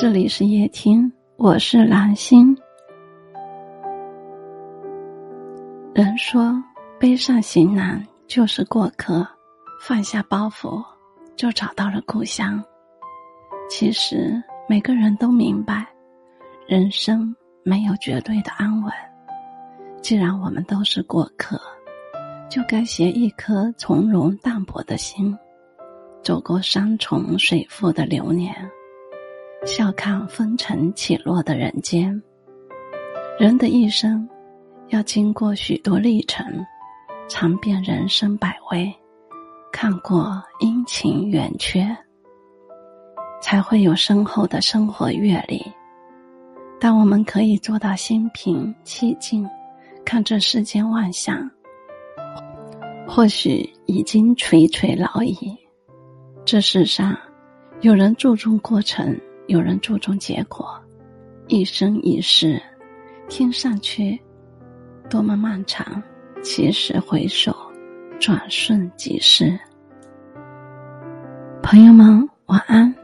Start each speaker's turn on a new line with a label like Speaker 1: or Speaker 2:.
Speaker 1: 这里是夜听，我是蓝心。人说，背上行囊就是过客，放下包袱就找到了故乡。其实每个人都明白，人生没有绝对的安稳。既然我们都是过客，就该携一颗从容淡泊的心，走过山重水复的流年。笑看风尘起落的人间，人的一生要经过许多历程，尝遍人生百味，看过阴晴圆缺，才会有深厚的生活阅历。当我们可以做到心平气静，看这世间万象，或许已经垂垂老矣。这世上，有人注重过程。有人注重结果，一生一世，听上去多么漫长，其实回首，转瞬即逝。朋友们，晚安。